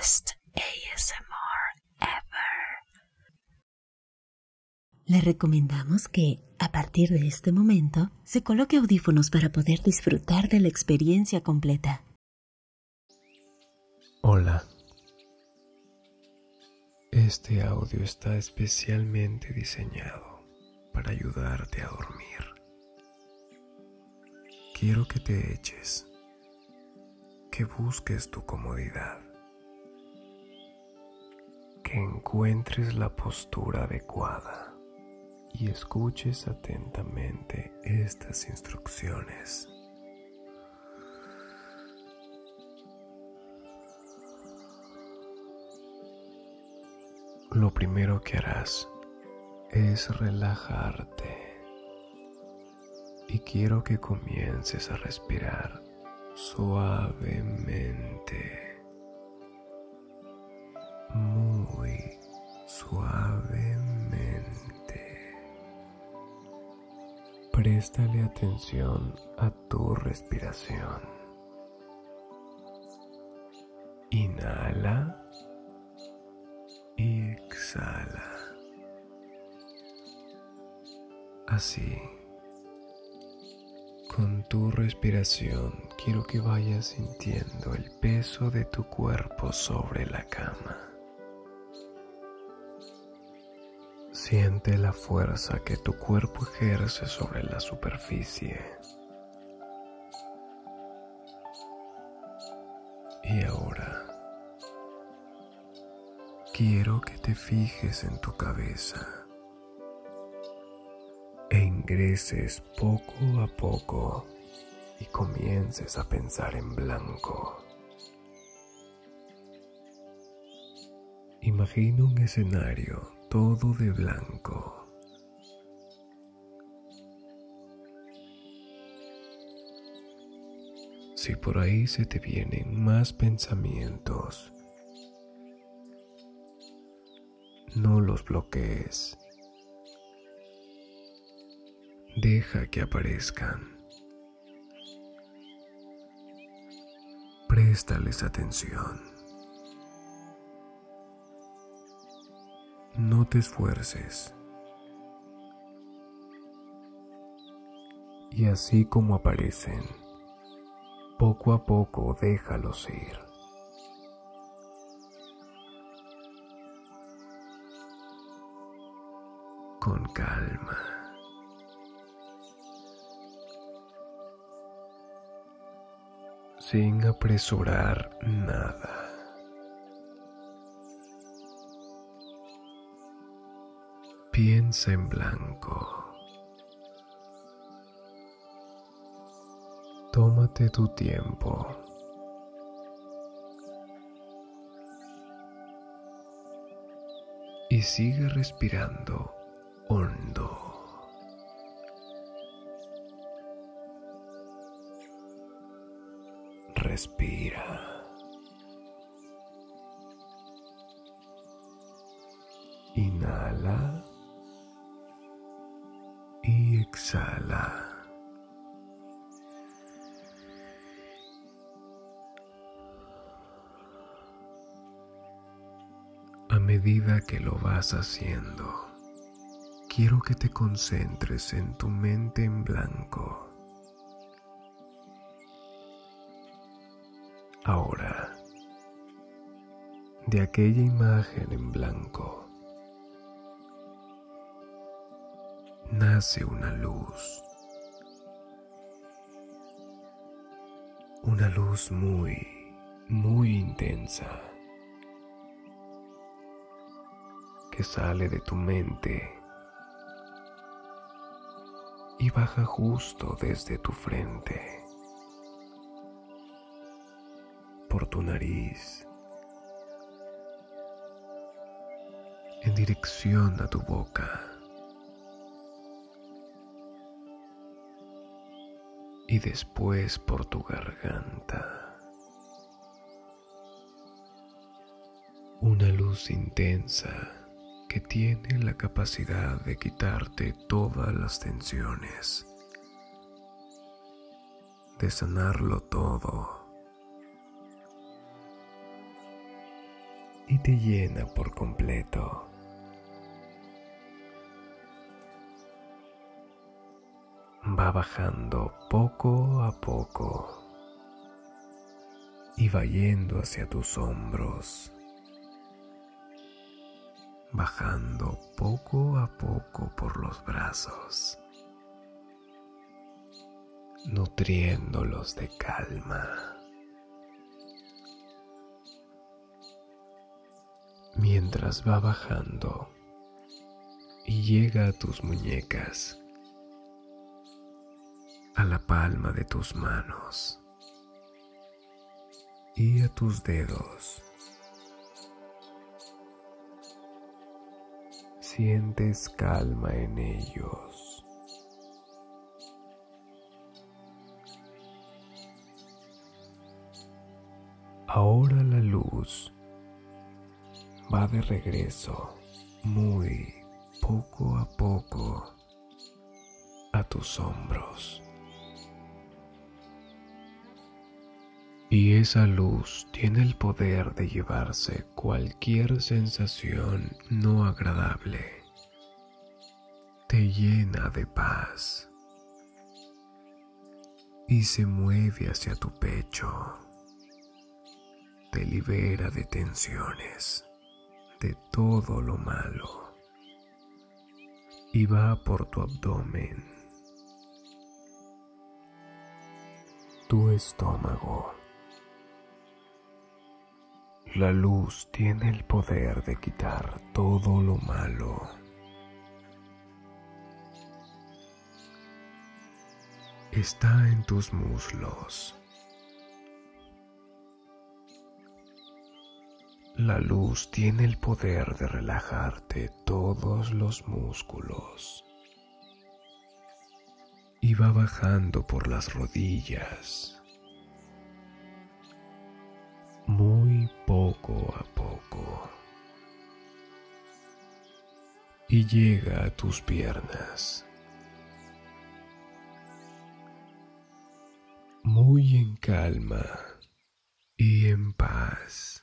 best ASMR ever. Le recomendamos que, a partir de este momento, se coloque audífonos para poder disfrutar de la experiencia completa. Hola. Este audio está especialmente diseñado para ayudarte a dormir. Quiero que te eches, que busques tu comodidad, encuentres la postura adecuada y escuches atentamente estas instrucciones. Lo primero que harás es relajarte y quiero que comiences a respirar suavemente, suavemente. Préstale atención a tu respiración. Inhala y exhala. Así, con tu respiración quiero que vayas sintiendo el peso de tu cuerpo sobre la cama. Siente la fuerza que tu cuerpo ejerce sobre la superficie. Y ahora quiero que te fijes en tu cabeza e ingreses poco a poco y comiences a pensar en blanco. Imagina un escenario todo de blanco. Si por ahí se te vienen más pensamientos, no los bloquees. Deja que aparezcan. Préstales atención. No te esfuerces. Y así como aparecen, poco a poco déjalos ir. con calma. Sin apresurar nada. Piensa en blanco. Tómate tu tiempo. Y sigue respirando hondo. Respira. Inhala exhala. A medida que lo vas haciendo, quiero que te concentres en tu mente en blanco. Ahora, de aquella imagen en blanco, nace una luz. Una luz muy, muy intensa que sale de tu mente y baja justo desde tu frente, por tu nariz, en dirección a tu boca. Y después por tu garganta. Una luz intensa que tiene la capacidad de quitarte todas las tensiones, de sanarlo todo. y te llena por completo. Va bajando poco a poco y va yendo hacia tus hombros, bajando poco a poco por los brazos, nutriéndolos de calma. mientras va bajando y llega a tus muñecas, a la palma de tus manos y a tus dedos. Sientes calma en ellos. Ahora la luz va de regreso muy poco a poco a tus hombros. Y esa luz tiene el poder de llevarse cualquier sensación no agradable. Te llena de paz y se mueve hacia tu pecho. Te libera de tensiones de todo lo malo y va por tu abdomen, tu estómago. La luz tiene el poder de quitar todo lo malo. Está en tus muslos. La luz tiene el poder de relajarte todos los músculos. Y va bajando por las rodillas y llega a tus piernas muy en calma y en paz.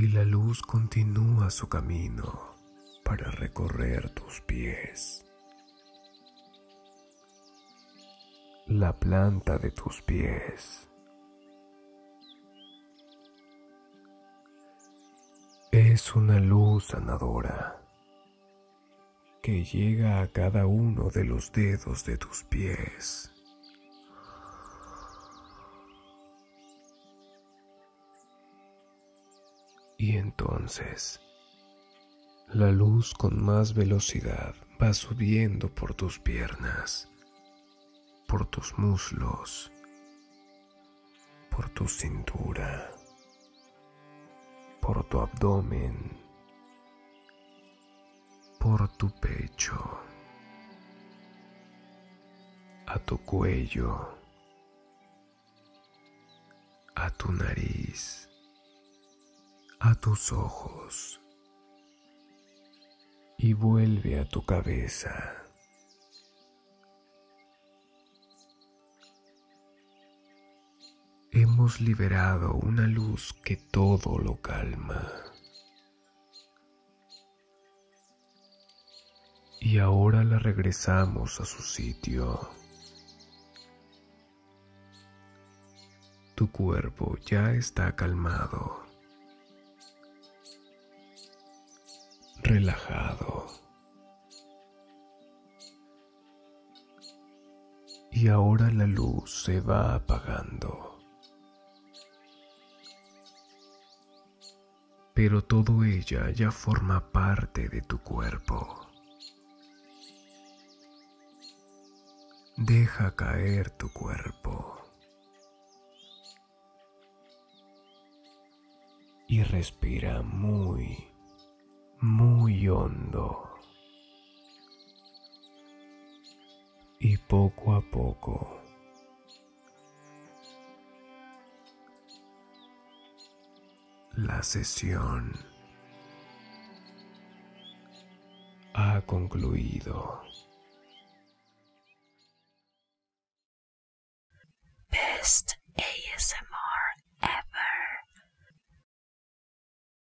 y la luz continúa su camino para recorrer tus pies. La planta de tus pies. Es una luz sanadora que llega a cada uno de los dedos de tus pies. Y entonces, la luz con más velocidad va subiendo por tus piernas, por tus muslos, por tu cintura, por tu abdomen, por tu pecho, a tu cuello, a tu nariz a tus ojos y vuelve a tu cabeza. Hemos liberado una luz que todo lo calma. Y ahora la regresamos a su sitio. Tu cuerpo ya está calmado. relajado. Y ahora la luz se va apagando. Pero todo ella ya forma parte de tu cuerpo. Deja caer tu cuerpo. Y respira muy muy hondo y poco a poco la sesión ha concluido.